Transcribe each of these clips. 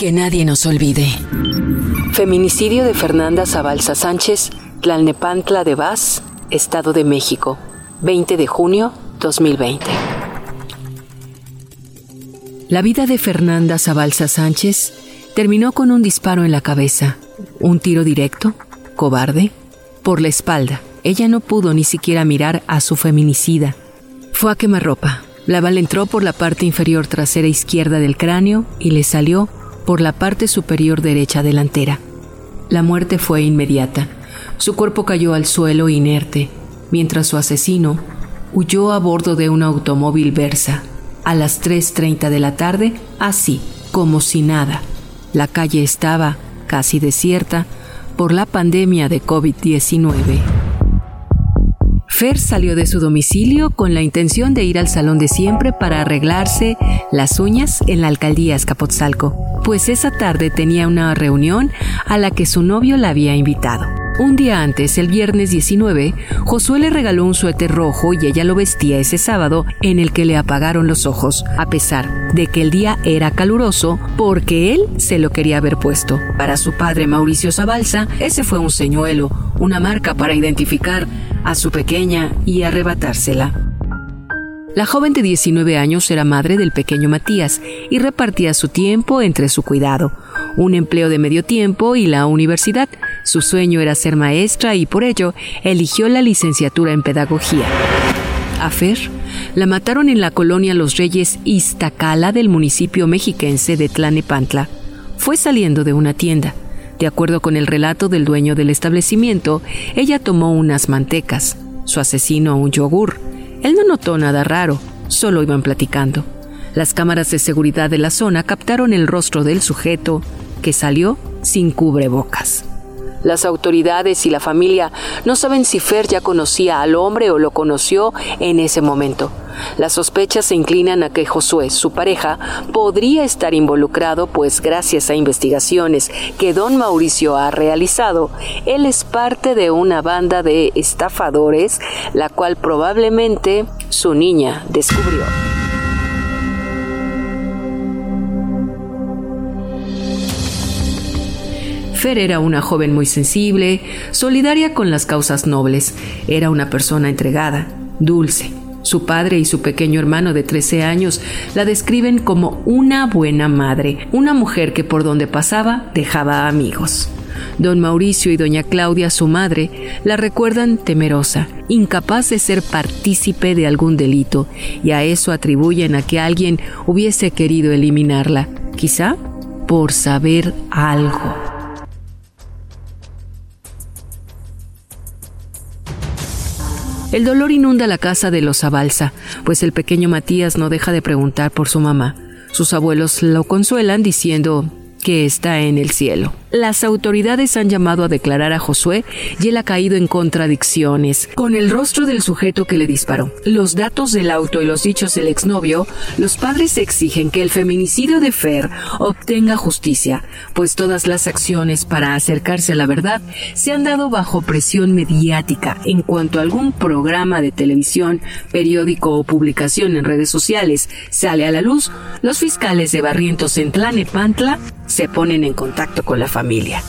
Que nadie nos olvide. Feminicidio de Fernanda Zabalza Sánchez, Tlalnepantla de Vaz, Estado de México, 20 de junio 2020. La vida de Fernanda Zabalza Sánchez terminó con un disparo en la cabeza, un tiro directo, cobarde, por la espalda. Ella no pudo ni siquiera mirar a su feminicida. Fue a quemarropa. La bala entró por la parte inferior trasera izquierda del cráneo y le salió por la parte superior derecha delantera. La muerte fue inmediata. Su cuerpo cayó al suelo inerte, mientras su asesino huyó a bordo de un automóvil Versa a las 3.30 de la tarde, así como si nada. La calle estaba casi desierta por la pandemia de COVID-19. Fer salió de su domicilio con la intención de ir al salón de siempre para arreglarse las uñas en la alcaldía Escapotzalco, pues esa tarde tenía una reunión a la que su novio la había invitado. Un día antes, el viernes 19, Josué le regaló un suéter rojo y ella lo vestía ese sábado en el que le apagaron los ojos, a pesar de que el día era caluroso porque él se lo quería haber puesto. Para su padre Mauricio Zabalza, ese fue un señuelo, una marca para identificar a su pequeña y arrebatársela. La joven de 19 años era madre del pequeño Matías y repartía su tiempo entre su cuidado, un empleo de medio tiempo y la universidad. Su sueño era ser maestra y por ello eligió la licenciatura en pedagogía. A Fer la mataron en la colonia Los Reyes Iztacala del municipio mexiquense de Tlanepantla. Fue saliendo de una tienda. De acuerdo con el relato del dueño del establecimiento, ella tomó unas mantecas, su asesino un yogur. Él no notó nada raro, solo iban platicando. Las cámaras de seguridad de la zona captaron el rostro del sujeto, que salió sin cubrebocas. Las autoridades y la familia no saben si Fer ya conocía al hombre o lo conoció en ese momento. Las sospechas se inclinan a que Josué, su pareja, podría estar involucrado, pues gracias a investigaciones que don Mauricio ha realizado, él es parte de una banda de estafadores, la cual probablemente su niña descubrió. Fer era una joven muy sensible, solidaria con las causas nobles, era una persona entregada, dulce. Su padre y su pequeño hermano de 13 años la describen como una buena madre, una mujer que por donde pasaba dejaba amigos. Don Mauricio y doña Claudia, su madre, la recuerdan temerosa, incapaz de ser partícipe de algún delito, y a eso atribuyen a que alguien hubiese querido eliminarla, quizá por saber algo. El dolor inunda la casa de los Abalsa, pues el pequeño Matías no deja de preguntar por su mamá. Sus abuelos lo consuelan diciendo que está en el cielo. Las autoridades han llamado a declarar a Josué y él ha caído en contradicciones. Con el rostro del sujeto que le disparó, los datos del auto y los dichos del exnovio, los padres exigen que el feminicidio de Fer obtenga justicia, pues todas las acciones para acercarse a la verdad se han dado bajo presión mediática en cuanto a algún programa de televisión, periódico o publicación en redes sociales sale a la luz, los fiscales de Barrientos en Tlanepantla se ponen en contacto con la familia.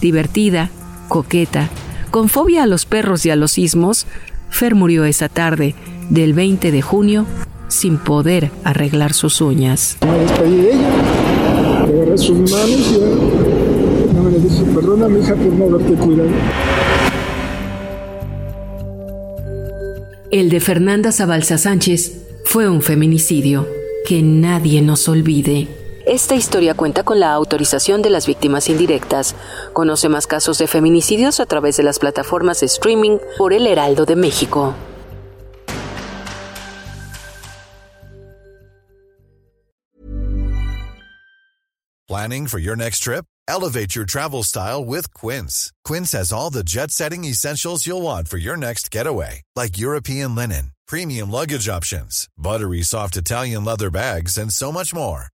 Divertida, coqueta, con fobia a los perros y a los sismos, Fer murió esa tarde del 20 de junio sin poder arreglar sus uñas. Me despedí de ella, le agarré sus manos y no me le dije, mi hija por no haberte cuidado. El de Fernanda Zabalza Sánchez fue un feminicidio que nadie nos olvide. Esta historia cuenta con la autorización de las víctimas indirectas. Conoce más casos de feminicidios a través de las plataformas de streaming por El Heraldo de México. Planning for your next trip? Elevate your travel style with Quince. Quince has all the jet setting essentials you'll want for your next getaway, like European linen, premium luggage options, buttery soft Italian leather bags, and so much more.